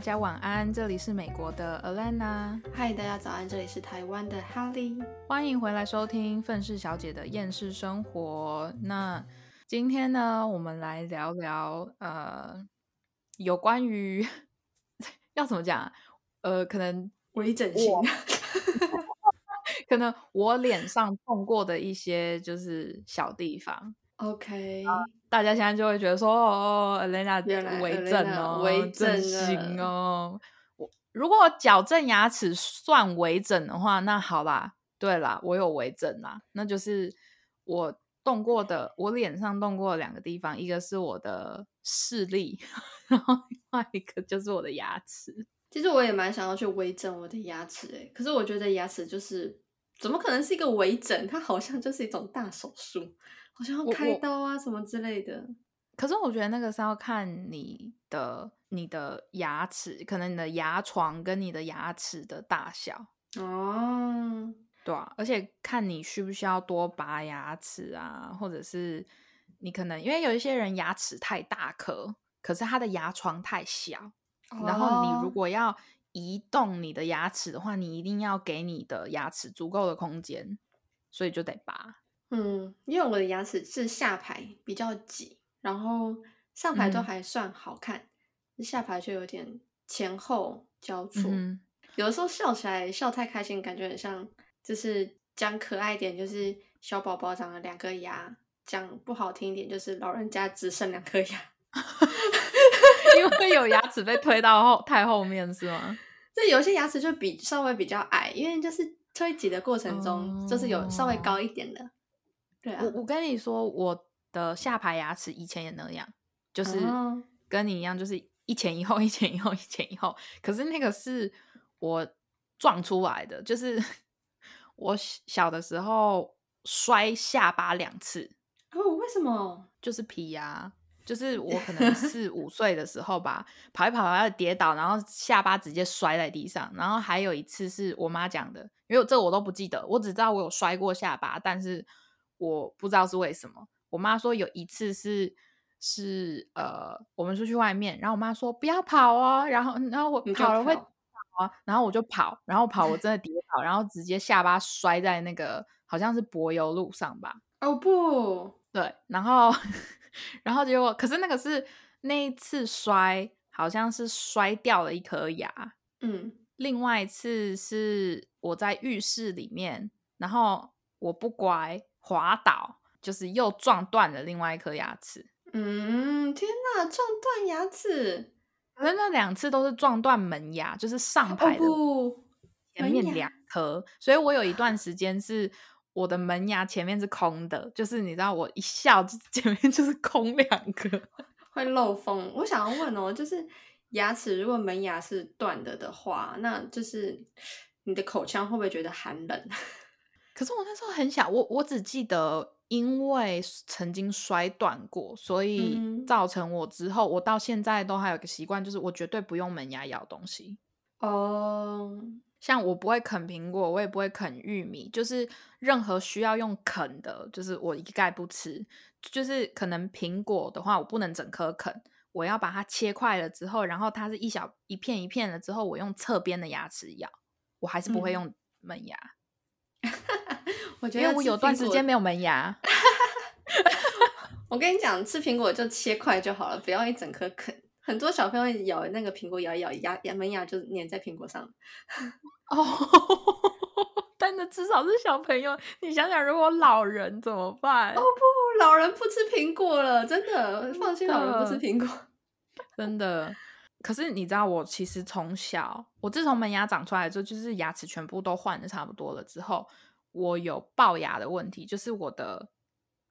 大家晚安，这里是美国的 Alana，嗨，大家早安，这里是台湾的 Holly，欢迎回来收听愤世小姐的厌世生活。那今天呢，我们来聊聊呃，有关于 要怎么讲，呃，可能微整形，可能我脸上碰过的一些就是小地方。OK，大家现在就会觉得说，哦，Elena 微整哦，微整形哦。我如果矫正牙齿算微整的话，那好啦，对啦，我有微整啦，那就是我动过的，我脸上动过两个地方，一个是我的视力，然后另外一个就是我的牙齿。其实我也蛮想要去微整我的牙齿，诶，可是我觉得牙齿就是怎么可能是一个微整？它好像就是一种大手术。好像要开刀啊什么之类的，可是我觉得那个是要看你的你的牙齿，可能你的牙床跟你的牙齿的大小哦，对啊，而且看你需不需要多拔牙齿啊，或者是你可能因为有一些人牙齿太大颗，可是他的牙床太小，然后你如果要移动你的牙齿的话，你一定要给你的牙齿足够的空间，所以就得拔。嗯，因为我的牙齿是下排比较挤，然后上排都还算好看，下排就有点前后交错。有的时候笑起来笑太开心，感觉很像就是讲可爱点，就是小宝宝长了两颗牙；讲不好听一点，就是老人家只剩两颗牙，因为有牙齿被推到后太后面是吗？这有些牙齿就比稍微比较矮，因为就是推挤的过程中，就是有稍微高一点的。我我跟你说，我的下排牙齿以前也那样，就是跟你一样，就是一前一后，一前一后，一前一后。可是那个是我撞出来的，就是 我小的时候摔下巴两次。哦，为什么？就是皮牙，就是我可能四五岁的时候吧，跑一跑要跌倒，然后下巴直接摔在地上。然后还有一次是我妈讲的，因为这我都不记得，我只知道我有摔过下巴，但是。我不知道是为什么，我妈说有一次是是呃，我们出去外面，然后我妈说不要跑哦，然后然后我跑了会跑啊，然后我就跑，然后跑我真的跌倒，然后直接下巴摔在那个好像是柏油路上吧？哦不对，然后然后结果可是那个是那一次摔好像是摔掉了一颗牙，嗯，另外一次是我在浴室里面，然后我不乖。滑倒，就是又撞断了另外一颗牙齿。嗯，天哪，撞断牙齿！可是那两次都是撞断门牙，就是上排的前面两颗。所以我有一段时间是我的门牙前面是空的，就是你知道，我一笑 前面就是空两个，会漏风。我想要问哦，就是牙齿如果门牙是断的的话，那就是你的口腔会不会觉得寒冷？可是我那时候很小，我我只记得因为曾经摔断过，所以造成我之后，我到现在都还有个习惯，就是我绝对不用门牙咬东西。哦，像我不会啃苹果，我也不会啃玉米，就是任何需要用啃的，就是我一概不吃。就是可能苹果的话，我不能整颗啃，我要把它切块了之后，然后它是一小一片一片了之后，我用侧边的牙齿咬，我还是不会用门牙。我觉得我有段时间没有门牙。我跟你讲，吃苹果就切块就好了，不要一整颗啃。很多小朋友咬那个苹果，咬一咬牙牙门牙就粘在苹果上。哦，但那至少是小朋友。你想想，如果老人怎么办？哦不，老人不吃苹果了，真的，放心，老人不吃苹果，真的。可是你知道，我其实从小，我自从门牙长出来之后，就是牙齿全部都换的差不多了之后。我有龅牙的问题，就是我的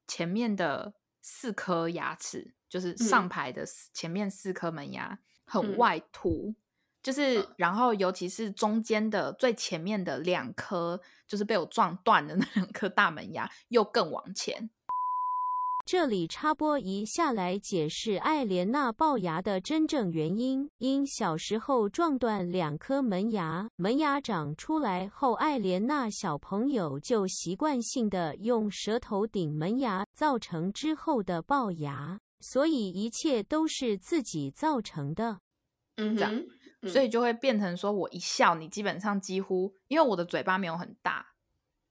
前面的四颗牙齿，就是上排的前面四颗门牙很外凸，就是然后尤其是中间的最前面的两颗，就是被我撞断的那两颗大门牙又更往前。这里插播一下来解释艾莲娜龅牙的真正原因。因小时候撞断两颗门牙，门牙长出来后，艾莲娜小朋友就习惯性的用舌头顶门牙，造成之后的龅牙。所以一切都是自己造成的。嗯这样，所以就会变成说我一笑，你基本上几乎因为我的嘴巴没有很大，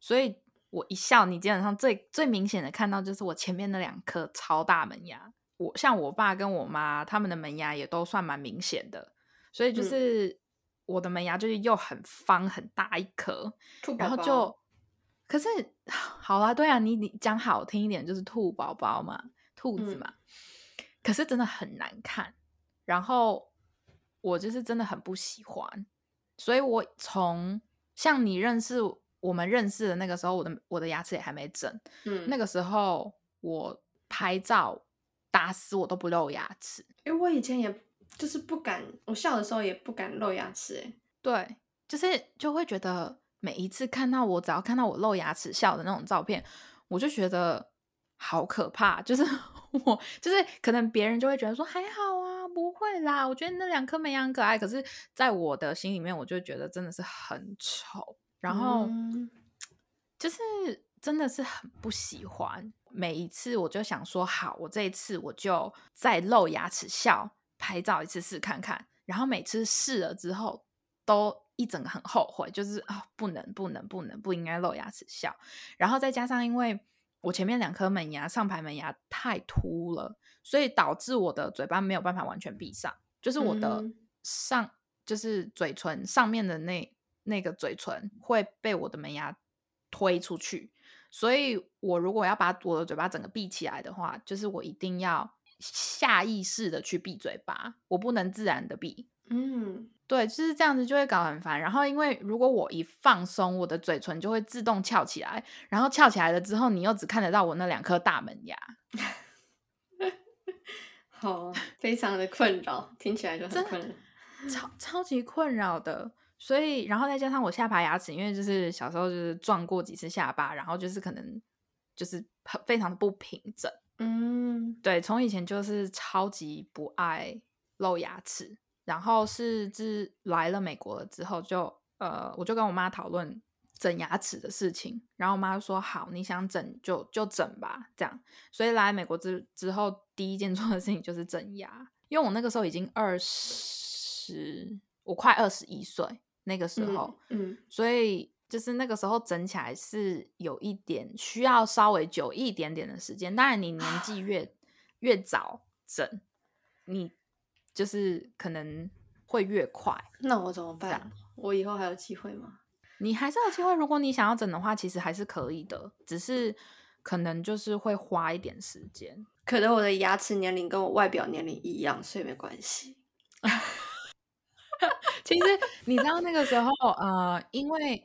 所以我一笑，你基本上最最明显的看到就是我前面那两颗超大门牙。我像我爸跟我妈他们的门牙也都算蛮明显的，所以就是我的门牙就是又很方很大一颗，然后就可是好啦，对啊，你你讲好听一点就是兔宝宝嘛，兔子嘛，可是真的很难看，然后我就是真的很不喜欢，所以我从像你认识我们认识的那个时候，我的我的牙齿也还没整，嗯，那个时候我拍照。打死我都不露牙齿，因为我以前也就是不敢，我笑的时候也不敢露牙齿，哎，对，就是就会觉得每一次看到我，只要看到我露牙齿笑的那种照片，我就觉得好可怕，就是 我就是可能别人就会觉得说还好啊，不会啦，我觉得那两颗门牙很可爱，可是在我的心里面，我就觉得真的是很丑，然后就是真的是很不喜欢。每一次我就想说好，我这一次我就再露牙齿笑拍照一次试看看。然后每次试了之后，都一整个很后悔，就是啊不能不能不能不应该露牙齿笑。然后再加上因为我前面两颗门牙上排门牙太凸了，所以导致我的嘴巴没有办法完全闭上，就是我的上就是嘴唇上面的那那个嘴唇会被我的门牙推出去。所以，我如果要把我的嘴巴整个闭起来的话，就是我一定要下意识的去闭嘴巴，我不能自然的闭。嗯，对，就是这样子就会搞很烦。然后，因为如果我一放松，我的嘴唇就会自动翘起来，然后翘起来了之后，你又只看得到我那两颗大门牙，好，非常的困扰，听起来就很困扰，超超级困扰的。所以，然后再加上我下排牙齿，因为就是小时候就是撞过几次下巴，然后就是可能就是非常的不平整。嗯，对，从以前就是超级不爱露牙齿，然后是自来了美国了之后，就呃，我就跟我妈讨论整牙齿的事情，然后我妈说好，你想整就就整吧，这样。所以来美国之之后，第一件 做的事情就是整牙，因为我那个时候已经二十，我快二十一岁。那个时候，嗯，所以就是那个时候整起来是有一点需要稍微久一点点的时间。当然，你年纪越越早整，你就是可能会越快。那我怎么办？我以后还有机会吗？你还是有机会。如果你想要整的话，其实还是可以的，只是可能就是会花一点时间。可能我的牙齿年龄跟我外表年龄一样，所以没关系。其实你知道那个时候，呃，因为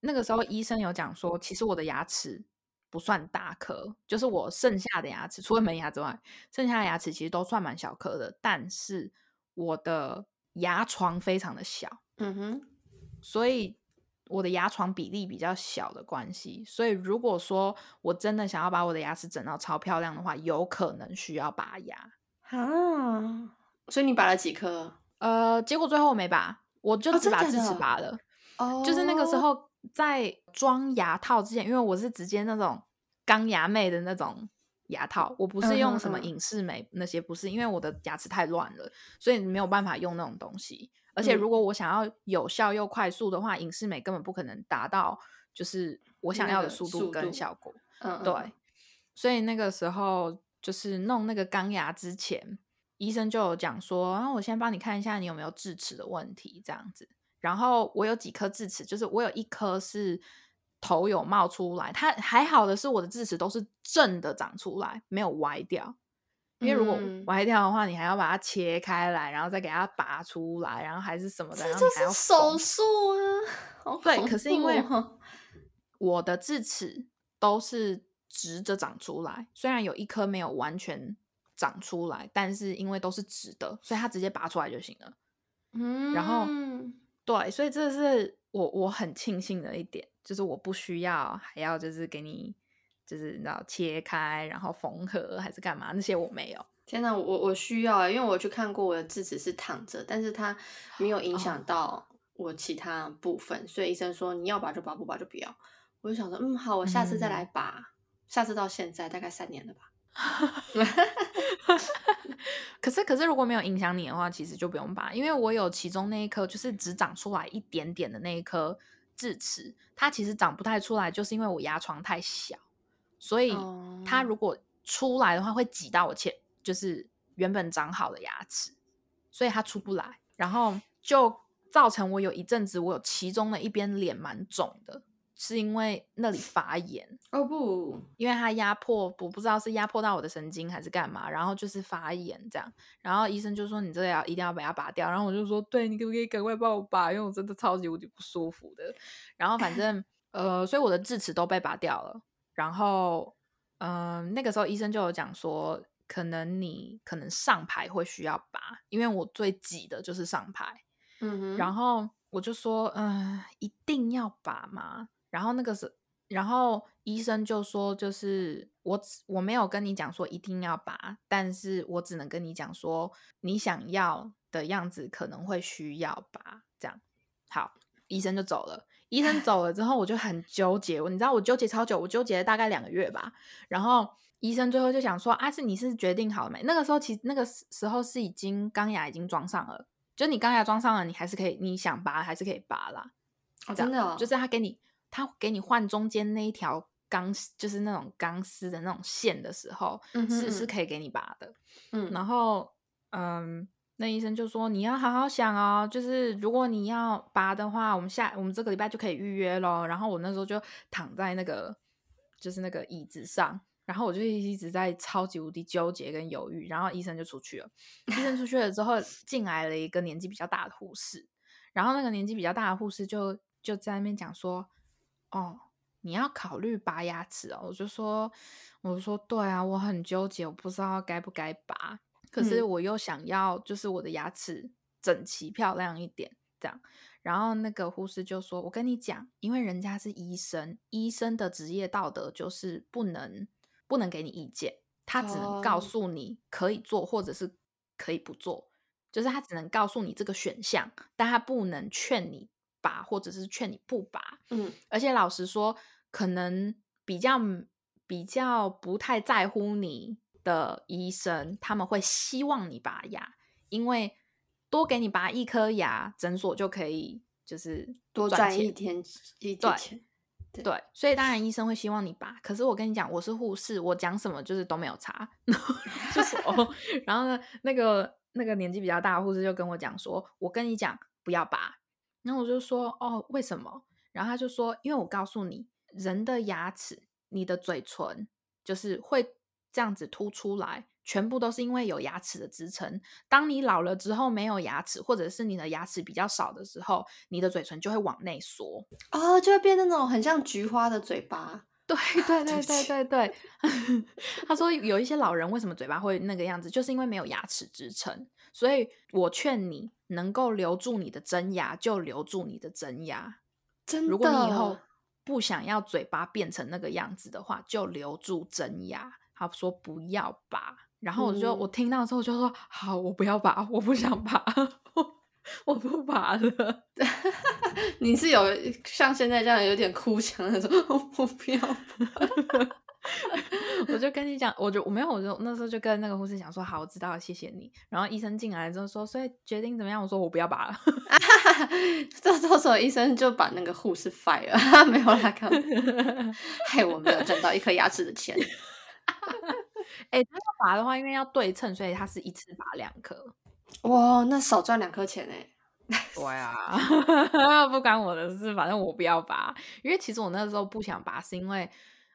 那个时候医生有讲说，其实我的牙齿不算大颗，就是我剩下的牙齿，除了门牙之外，剩下的牙齿其实都算蛮小颗的。但是我的牙床非常的小，嗯哼，所以我的牙床比例比较小的关系，所以如果说我真的想要把我的牙齿整到超漂亮的话，有可能需要拔牙啊。所以你拔了几颗？呃，结果最后我没拔，我就只把智齿拔了。哦，就是那个时候在装牙套之前，因为我是直接那种钢牙妹的那种牙套，我不是用什么隐适美那些，不是，因为我的牙齿太乱了，所以没有办法用那种东西。而且如果我想要有效又快速的话，隐适美根本不可能达到就是我想要的速度跟效果。嗯，对。所以那个时候就是弄那个钢牙之前。医生就有讲说，然后我先帮你看一下你有没有智齿的问题，这样子。然后我有几颗智齿，就是我有一颗是头有冒出来，它还好的是我的智齿都是正的长出来，没有歪掉。因为如果歪掉的话，你还要把它切开来，然后再给它拔出来，然后还是什么的，然后你还要手术啊。对，可是因为我的智齿都是直着长出来，虽然有一颗没有完全。长出来，但是因为都是直的，所以它直接拔出来就行了。嗯，然后对，所以这是我我很庆幸的一点，就是我不需要还要就是给你就是你知道切开然后缝合还是干嘛那些我没有。天哪，我我需要，因为我去看过我的智齿是躺着，但是它没有影响到我其他部分，所以医生说你要拔就拔，不拔就不要。我就想说，嗯，好，我下次再来拔。下次到现在大概三年了吧。可是可是如果没有影响你的话，其实就不用拔，因为我有其中那一颗就是只长出来一点点的那一颗智齿，它其实长不太出来，就是因为我牙床太小，所以它如果出来的话会挤到我前就是原本长好的牙齿，所以它出不来，然后就造成我有一阵子我有其中的一边脸蛮肿的。是因为那里发炎。哦不，因为它压迫，我不知道是压迫到我的神经还是干嘛，然后就是发炎这样，然后医生就说你这个要一定要把它拔掉，然后我就说对你可不可以赶快帮我拔，因为我真的超级无敌不舒服的，然后反正 呃，所以我的智齿都被拔掉了，然后嗯，那个时候医生就有讲说，可能你可能上排会需要拔，因为我最挤的就是上排，嗯哼，然后我就说嗯，一定要拔吗？然后那个是，然后医生就说，就是我我没有跟你讲说一定要拔，但是我只能跟你讲说，你想要的样子可能会需要拔，这样。好，医生就走了。医生走了之后，我就很纠结，你知道我纠结超久，我纠结了大概两个月吧。然后医生最后就想说，啊，是你是决定好了没？那个时候其实那个时候是已经钢牙已经装上了，就你钢牙装上了，你还是可以，你想拔还是可以拔啦。哦，真的，就是他给你。他给你换中间那一条钢，就是那种钢丝的那种线的时候，是是可以给你拔的。嗯，然后，嗯，那医生就说你要好好想哦，就是如果你要拔的话，我们下我们这个礼拜就可以预约咯。然后我那时候就躺在那个就是那个椅子上，然后我就一直在超级无敌纠结跟犹豫。然后医生就出去了，医生出去了之后，进来了一个年纪比较大的护士，然后那个年纪比较大的护士就就在那边讲说。哦，你要考虑拔牙齿哦。我就说，我说对啊，我很纠结，我不知道该不该拔。可是我又想要，就是我的牙齿整齐漂亮一点，这样。然后那个护士就说：“我跟你讲，因为人家是医生，医生的职业道德就是不能不能给你意见，他只能告诉你可以做或者是可以不做，就是他只能告诉你这个选项，但他不能劝你。”拔，或者是劝你不拔，嗯，而且老实说，可能比较比较不太在乎你的医生，他们会希望你拔牙，因为多给你拔一颗牙，诊所就可以就是多赚一天。一点钱，对，所以当然医生会希望你拔。可是我跟你讲，我是护士，我讲什么就是都没有差，就是哦，然后呢，那个那个年纪比较大的护士就跟我讲说，我跟你讲不要拔。然后我就说哦，为什么？然后他就说，因为我告诉你，人的牙齿，你的嘴唇就是会这样子凸出来，全部都是因为有牙齿的支撑。当你老了之后没有牙齿，或者是你的牙齿比较少的时候，你的嘴唇就会往内缩，哦，就会变那种很像菊花的嘴巴。对对对对对对。他说有一些老人为什么嘴巴会那个样子，就是因为没有牙齿支撑。所以我劝你。能够留住你的真牙，就留住你的真牙。真的，如果你以后不想要嘴巴变成那个样子的话，就留住真牙。他说不要拔，然后我就我听到之后就说好，我不要拔，我不想拔，我不拔了。你是有像现在这样有点哭腔那种，我不要拔。我就跟你讲，我就我没有，我就那时候就跟那个护士讲说，好，我知道了，谢谢你。然后医生进来之后说，所以决定怎么样？我说我不要拔了。这到时候医生就把那个护士 fire，没有啦，看，害我没有挣到一颗牙齿的钱。哎，他要拔的话，因为要对称，所以他是一次拔两颗。哇，那少赚两颗钱哎。对啊 不关我的事，反正我不要拔。因为其实我那时候不想拔，是因为。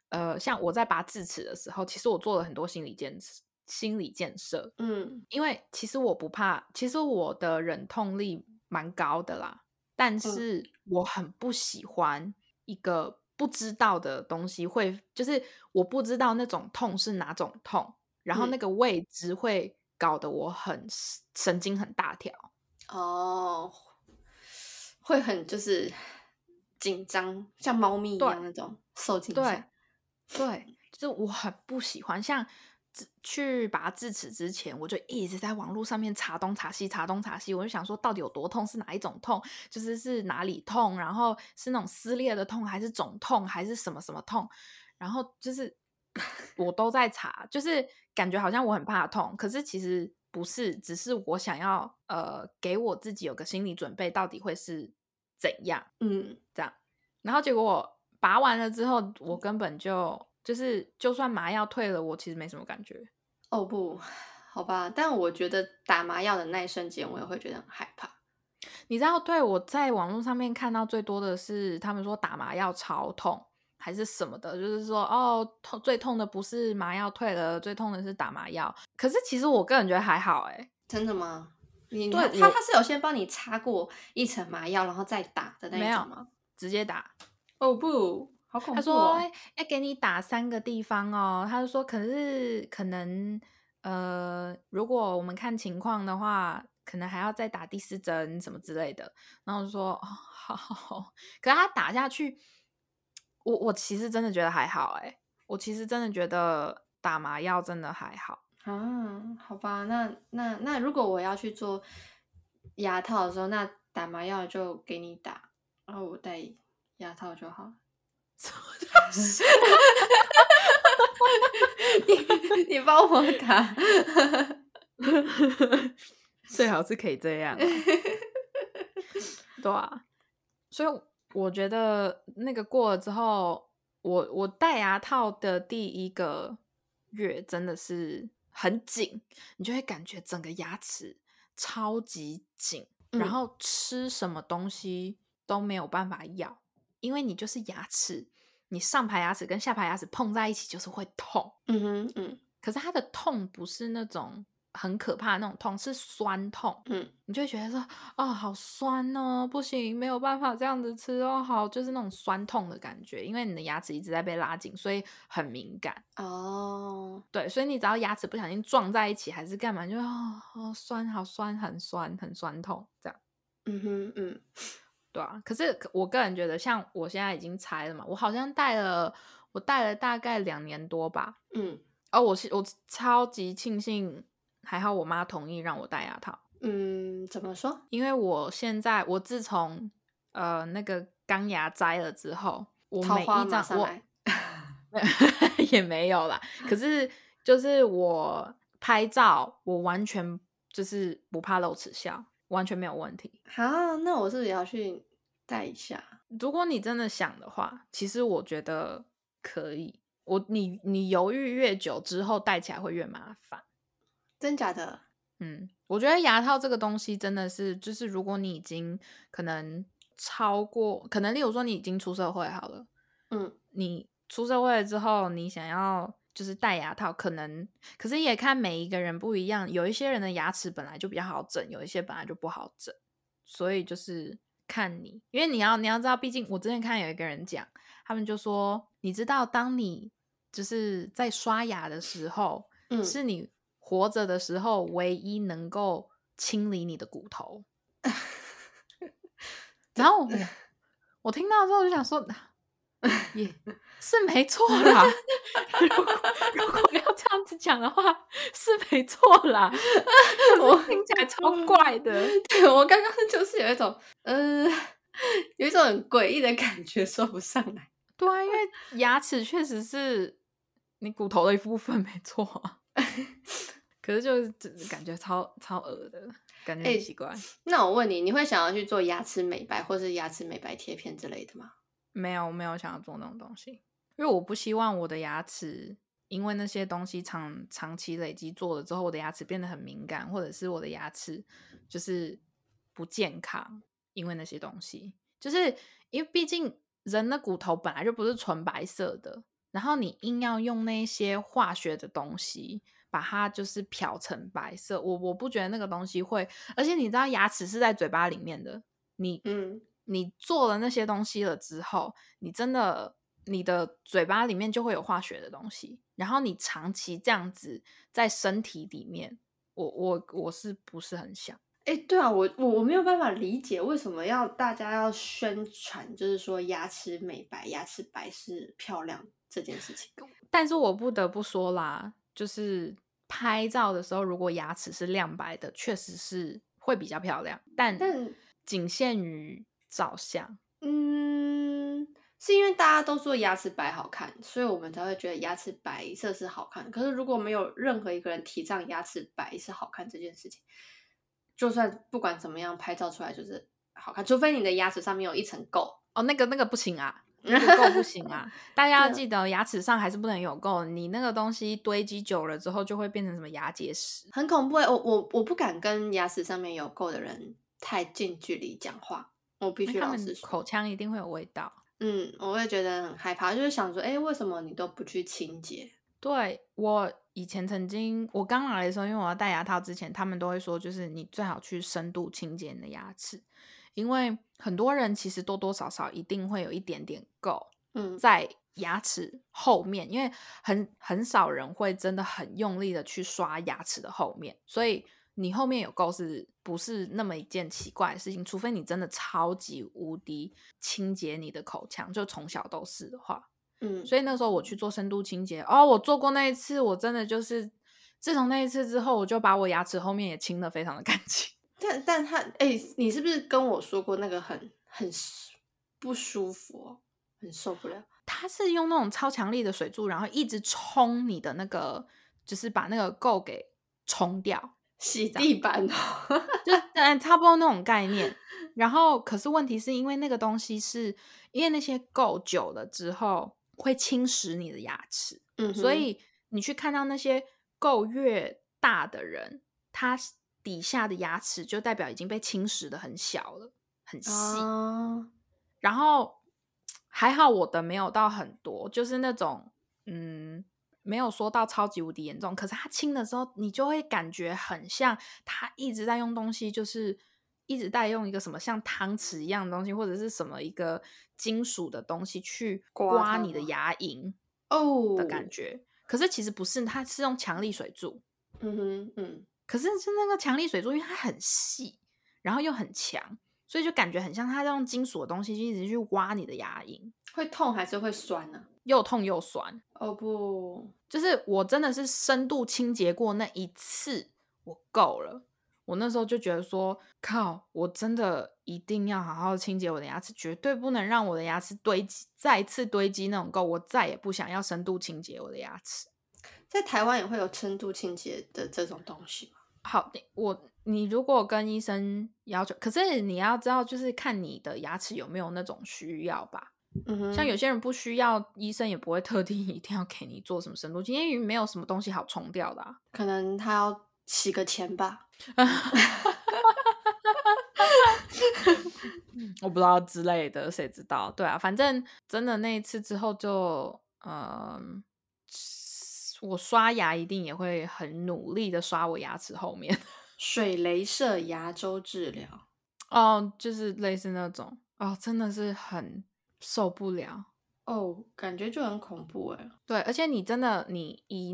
呃，像我在拔智齿的时候，其实我做了很多心理建心理建设。嗯，因为其实我不怕，其实我的忍痛力蛮高的啦。但是我很不喜欢一个不知道的东西，会就是我不知道那种痛是哪种痛，然后那个未知会搞得我很神经很大条。哦，会很就是紧张，像猫咪一样那种受惊吓。对，就是我很不喜欢，像去拔智齿之前，我就一直在网络上面查东查西，查东查西，我就想说到底有多痛，是哪一种痛，就是是哪里痛，然后是那种撕裂的痛，还是肿痛，还是什么什么痛，然后就是 我都在查，就是感觉好像我很怕痛，可是其实不是，只是我想要呃给我自己有个心理准备，到底会是怎样，嗯，这样。然后结果我拔完了之后，我根本就就是就算麻药退了，我其实没什么感觉。哦不，好吧，但我觉得打麻药的那一瞬间，我也会觉得很害怕。你知道，对我在网络上面看到最多的是，他们说打麻药超痛，还是什么的，就是说哦，痛最痛的不是麻药退了，最痛的是打麻药。可是其实我个人觉得还好，哎，真的吗？你对他他是有先帮你擦过一层麻药，然后再打的那种吗？直接打？哦不，好恐怖！他说要给你打三个地方哦，他就说可是可能呃，如果我们看情况的话。可能还要再打第四针什么之类的，然后就说哦好，可是他打下去，我我其实真的觉得还好哎，我其实真的觉得打麻药真的还好啊，好吧，那那那如果我要去做牙套的时候，那打麻药就给你打，然后我戴牙套就好。你 你帮我打。最好是可以这样，对啊，所以我觉得那个过了之后，我我戴牙套的第一个月真的是很紧，你就会感觉整个牙齿超级紧，然后吃什么东西都没有办法咬，因为你就是牙齿，你上排牙齿跟下排牙齿碰在一起就是会痛，嗯哼嗯，可是它的痛不是那种。很可怕那种痛是酸痛，嗯，你就会觉得说，哦，好酸哦，不行，没有办法这样子吃哦，好，就是那种酸痛的感觉，因为你的牙齿一直在被拉紧，所以很敏感哦。对，所以你只要牙齿不小心撞在一起，还是干嘛，就哦，好酸，好酸，很酸，很酸痛，这样。嗯哼，嗯，对啊。可是我个人觉得，像我现在已经拆了嘛，我好像戴了，我戴了大概两年多吧。嗯，哦，我是我超级庆幸。还好我妈同意让我戴牙套。嗯，怎么说？因为我现在我自从呃那个钢牙摘了之后，我每一张我 也没有啦。可是就是我拍照，我完全就是不怕露齿笑，完全没有问题。好，那我是不是也要去戴一下？如果你真的想的话，其实我觉得可以。我你你犹豫越久之后，戴起来会越麻烦。真假的？嗯，我觉得牙套这个东西真的是，就是如果你已经可能超过，可能例如说你已经出社会好了，嗯，你出社会了之后，你想要就是戴牙套，可能可是也看每一个人不一样，有一些人的牙齿本来就比较好整，有一些本来就不好整，所以就是看你，因为你要你要知道，毕竟我之前看有一个人讲，他们就说，你知道当你就是在刷牙的时候，嗯，是你。活着的时候，唯一能够清理你的骨头。然后我听到之后就想说，也是没错 啦。如果如果要这样子讲的话，是没错啦。我听起来超怪的。对我刚刚就是有一种，呃，有一种很诡异的感觉，说不上来。对啊，因为牙齿确实是你骨头的一部分，没错。可是就是感觉超超恶的感觉，很奇怪。那我问你，你会想要去做牙齿美白或是牙齿美白贴片之类的吗？没有，没有想要做那种东西，因为我不希望我的牙齿因为那些东西长长期累积做了之后，我的牙齿变得很敏感，或者是我的牙齿就是不健康。因为那些东西，就是因为毕竟人的骨头本来就不是纯白色的，然后你硬要用那些化学的东西。把它就是漂成白色，我我不觉得那个东西会，而且你知道牙齿是在嘴巴里面的，你嗯，你做了那些东西了之后，你真的你的嘴巴里面就会有化学的东西，然后你长期这样子在身体里面，我我我是不是很想？哎，对啊，我我我没有办法理解为什么要大家要宣传，就是说牙齿美白、牙齿白是漂亮这件事情，但是我不得不说啦，就是。拍照的时候，如果牙齿是亮白的，确实是会比较漂亮，但但仅限于照相。嗯，是因为大家都说牙齿白好看，所以我们才会觉得牙齿白色是好看。可是如果没有任何一个人提倡牙齿白是好看这件事情，就算不管怎么样拍照出来就是好看，除非你的牙齿上面有一层垢哦，那个那个不行啊，那个垢不行啊。大家要记得，牙齿上还是不能有垢，你那个东西堆积久了之后就会变成什么牙结石，很恐怖。我我我不敢跟牙齿上面有垢的人太近距离讲话，我必须老实说，口腔一定会有味道。嗯，我会觉得很害怕，就是想说，哎，为什么你都不去清洁？对我以前曾经，我刚来的时候，因为我要戴牙套之前，他们都会说，就是你最好去深度清洁你的牙齿，因为很多人其实多多少少一定会有一点点垢，嗯，在牙齿后面，因为很很少人会真的很用力的去刷牙齿的后面，所以。你后面有垢是不是那么一件奇怪的事情？除非你真的超级无敌清洁你的口腔，就从小都是的话，嗯。所以那时候我去做深度清洁，哦，我做过那一次，我真的就是自从那一次之后，我就把我牙齿后面也清的非常的干净。但但他，哎，你是不是跟我说过那个很很不舒服，很受不了？他是用那种超强力的水柱，然后一直冲你的那个，就是把那个垢给冲掉。洗地板哦，就嗯差不多那种概念。然后，可是问题是因为那个东西是因为那些垢久了之后会侵蚀你的牙齿，嗯，所以你去看到那些垢越大的人，他底下的牙齿就代表已经被侵蚀的很小了，很细。然后还好我的没有到很多，就是那种嗯。没有说到超级无敌严重，可是他清的时候，你就会感觉很像他一直在用东西，就是一直在用一个什么像汤匙一样的东西，或者是什么一个金属的东西去刮你的牙龈哦的感觉。可是其实不是，它是用强力水柱。嗯哼嗯。可是是那个强力水柱，因为它很细，然后又很强，所以就感觉很像它在用金属的东西，就一直去挖你的牙龈。会痛还是会酸呢？又痛又酸哦不，就是我真的是深度清洁过那一次，我够了。我那时候就觉得说，靠，我真的一定要好好清洁我的牙齿，绝对不能让我的牙齿堆积，再次堆积那种垢。我再也不想要深度清洁我的牙齿。在台湾也会有深度清洁的这种东西吗？好，我你如果跟医生要求，可是你要知道，就是看你的牙齿有没有那种需要吧。嗯像有些人不需要，医生也不会特地 一定要给你做什么深度清洁，因为没有什么东西好冲掉的。可能他要洗个钱吧，我不知道之类的，谁知道？对啊，反正真的那一次之后，就嗯，我刷牙一定也会很努力的刷我牙齿后面。水雷射牙周治疗，哦，就是类似那种哦，真的是很。受不了哦，感觉就很恐怖哎。对，而且你真的，你一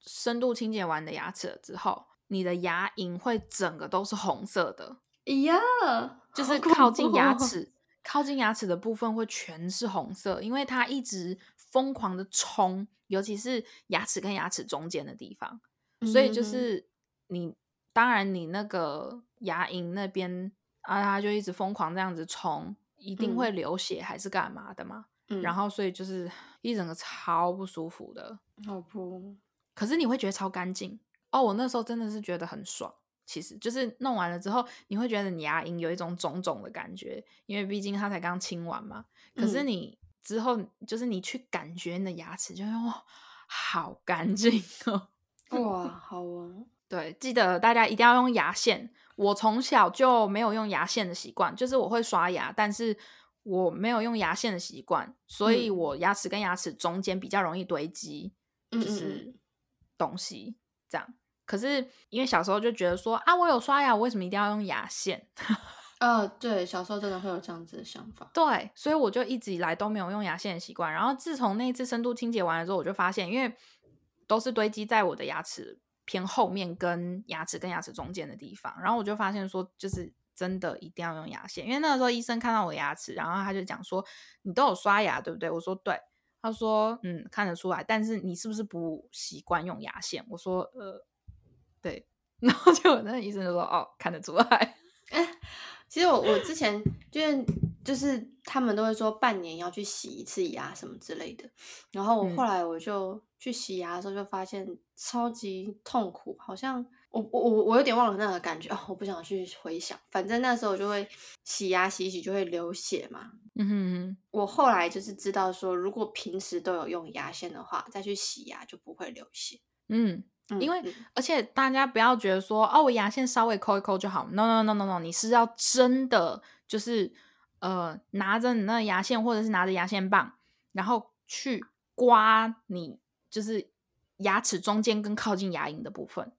深度清洁完的牙齿之后，你的牙龈会整个都是红色的。哎呀，就是靠近牙齿，靠近牙齿的部分会全是红色，因为它一直疯狂的冲，尤其是牙齿跟牙齿中间的地方。所以就是你，当然你那个牙龈那边啊，它就一直疯狂这样子冲。一定会流血还是干嘛的嘛？然后所以就是一整个超不舒服的。好不，可是你会觉得超干净哦。我那时候真的是觉得很爽。其实就是弄完了之后，你会觉得你牙龈有一种肿肿的感觉，因为毕竟它才刚清完嘛。可是你之后就是你去感觉你的牙齿，就哇，好干净哦。哇，好啊。对，记得大家一定要用牙线。我从小就没有用牙线的习惯，就是我会刷牙，但是我没有用牙线的习惯，所以我牙齿跟牙齿中间比较容易堆积，就是东西这样。可是因为小时候就觉得说啊，我有刷牙，我为什么一定要用牙线？呃，对，小时候真的会有这样子的想法。对，所以我就一直以来都没有用牙线的习惯。然后自从那一次深度清洁完了之后，我就发现，因为都是堆积在我的牙齿。偏后面跟牙齿跟牙齿中间的地方，然后我就发现说，就是真的一定要用牙线，因为那个时候医生看到我的牙齿，然后他就讲说，你都有刷牙对不对？我说对，他说嗯看得出来，但是你是不是不习惯用牙线？我说呃对，然后就那医生就说哦看得出来。哎，其实我我之前就是就是他们都会说半年要去洗一次牙什么之类的。然后我后来我就去洗牙的时候，就发现超级痛苦，好像我我我我有点忘了那个感觉哦，我不想去回想。反正那时候我就会洗牙洗一洗就会流血嘛。嗯哼，我后来就是知道说，如果平时都有用牙线的话，再去洗牙就不会流血。嗯。因为，而且大家不要觉得说，哦，我牙线稍微抠一抠就好。No No No No No，你是要真的就是呃，拿着你那牙线，或者是拿着牙线棒，然后去刮你就是牙齿中间跟靠近牙龈的部分。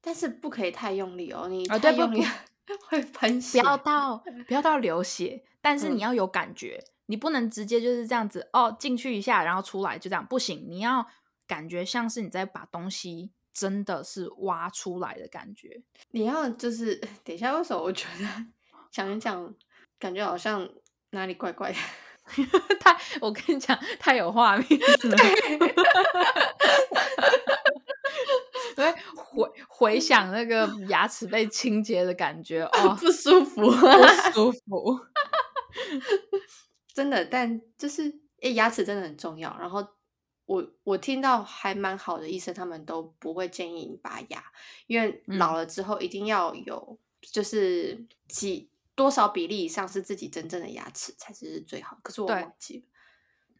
但是不可以太用力哦，你太用力 会喷血。不要到 不要到流血，但是你要有感觉，你不能直接就是这样子哦，进去一下然后出来就这样不行，你要感觉像是你在把东西。真的是挖出来的感觉。你要就是等一下，为什么我觉得讲一讲，感觉好像哪里怪怪的？太，我跟你讲，太有画面了。对，回回想那个牙齿被清洁的感觉，哦，不舒服，不舒服。真的，但就是诶，牙齿真的很重要。然后。我我听到还蛮好的医生，他们都不会建议你拔牙，因为老了之后一定要有就是几多少比例以上是自己真正的牙齿才是最好。可是我忘记了，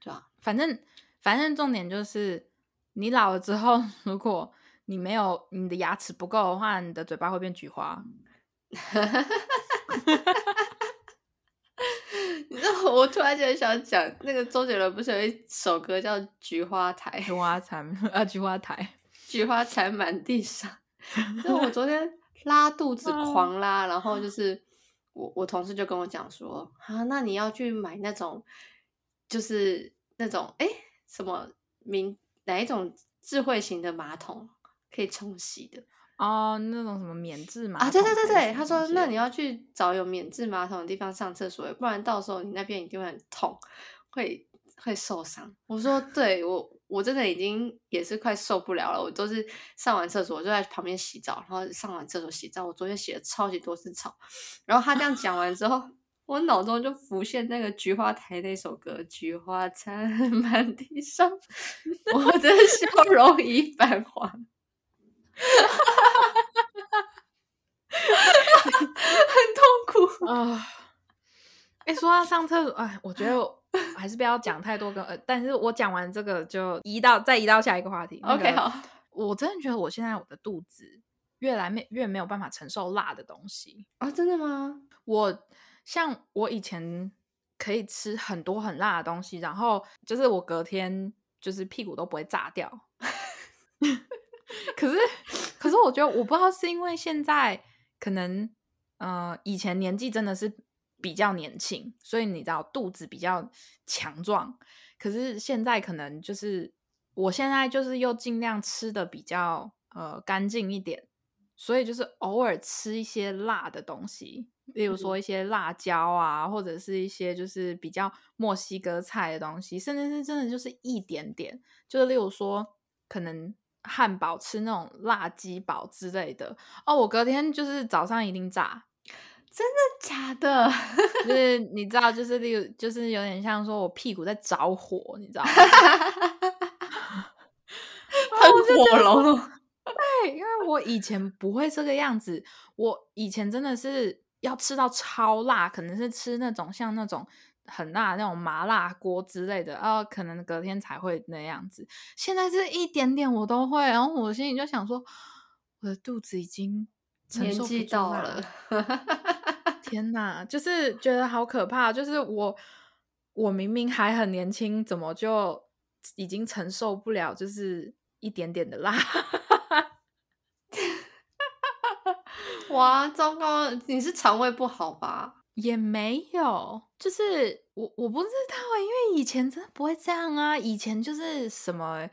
对吧？反正反正重点就是你老了之后，如果你没有你的牙齿不够的话，你的嘴巴会变菊花。你知道，我突然间想讲，那个周杰伦不是有一首歌叫《菊花台》？菊花残 啊，菊花台，菊花残满地上。那我昨天拉肚子狂拉，然后就是我我同事就跟我讲说啊，那你要去买那种，就是那种哎什么名哪一种智慧型的马桶可以冲洗的。哦，那种什么免治马啊？对对对对，他说，那你要去找有免治马桶的地方上厕所，不然到时候你那边一定会很痛，会会受伤。我说，对我我真的已经也是快受不了了，我都是上完厕所我就在旁边洗澡，然后上完厕所洗澡。我昨天洗了超级多次澡，然后他这样讲完之后，我脑中就浮现那个菊花台那首歌，菊花残满地伤，我的笑容已泛黄。很痛苦啊！哎，说到上厕所，哎，我觉得还是不要讲太多个。呃，但是我讲完这个就移到再移到下一个话题。OK，好。我真的觉得我现在我的肚子越来没越没有办法承受辣的东西啊！真的吗？我像我以前可以吃很多很辣的东西，然后就是我隔天就是屁股都不会炸掉。可是，可是我觉得我不知道是因为现在可能，呃，以前年纪真的是比较年轻，所以你知道肚子比较强壮。可是现在可能就是，我现在就是又尽量吃的比较呃干净一点，所以就是偶尔吃一些辣的东西，例如说一些辣椒啊，或者是一些就是比较墨西哥菜的东西，甚至是真的就是一点点，就是例如说可能。汉堡吃那种辣鸡堡之类的哦，我隔天就是早上一定炸，真的假的？就是你知道，就是例如，就是有点像说我屁股在着火，你知道吗？喷火龙。对，因为我以前不会这个样子，我以前真的是要吃到超辣，可能是吃那种像那种。很辣那种麻辣锅之类的，然后可能隔天才会那样子。现在是一点点我都会，然后我心里就想说，我的肚子已经承受不到了。天哪，就是觉得好可怕。就是我，我明明还很年轻，怎么就已经承受不了？就是一点点的辣。哇，糟糕！你是肠胃不好吧？也没有，就是我我不知道因为以前真的不会这样啊，以前就是什么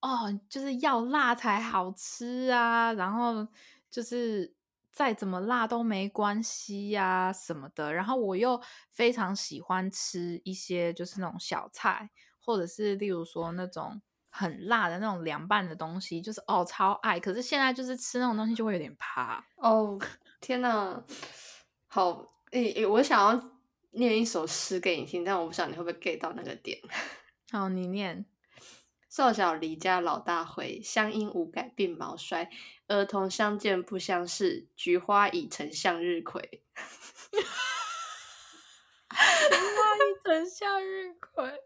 哦，就是要辣才好吃啊，然后就是再怎么辣都没关系呀什么的，然后我又非常喜欢吃一些就是那种小菜，或者是例如说那种很辣的那种凉拌的东西，就是哦超爱，可是现在就是吃那种东西就会有点怕哦，天呐，好。诶诶，我想要念一首诗给你听，但我不知道你会不会 get 到那个点。好，你念。少小离家老大回，乡音无改鬓毛衰。儿童相见不相识，菊花已成向日葵。菊花已成向日葵。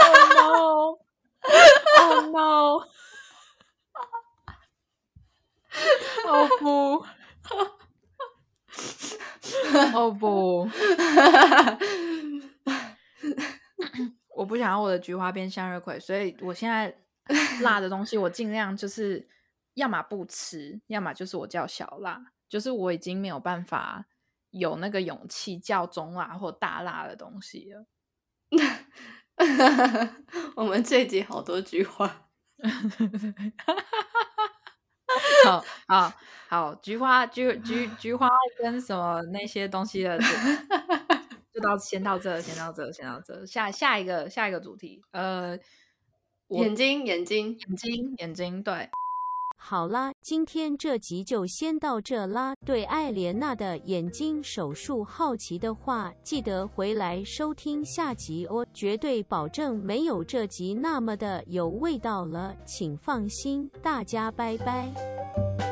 Oh no! Oh no! 哦不！哦不！我不想要我的菊花变向日葵，所以我现在辣的东西我尽量就是要么不吃，要么就是我叫小辣，就是我已经没有办法有那个勇气叫中辣或大辣的东西了。我们这集好多菊花。好好好，菊花菊菊菊花跟什么那些东西的，就到先到这，先到这，先到这。下下一个下一个主题，呃，眼睛眼睛眼睛眼睛，对。好啦，今天这集就先到这啦。对艾莲娜的眼睛手术好奇的话，记得回来收听下集哦，绝对保证没有这集那么的有味道了，请放心。大家拜拜。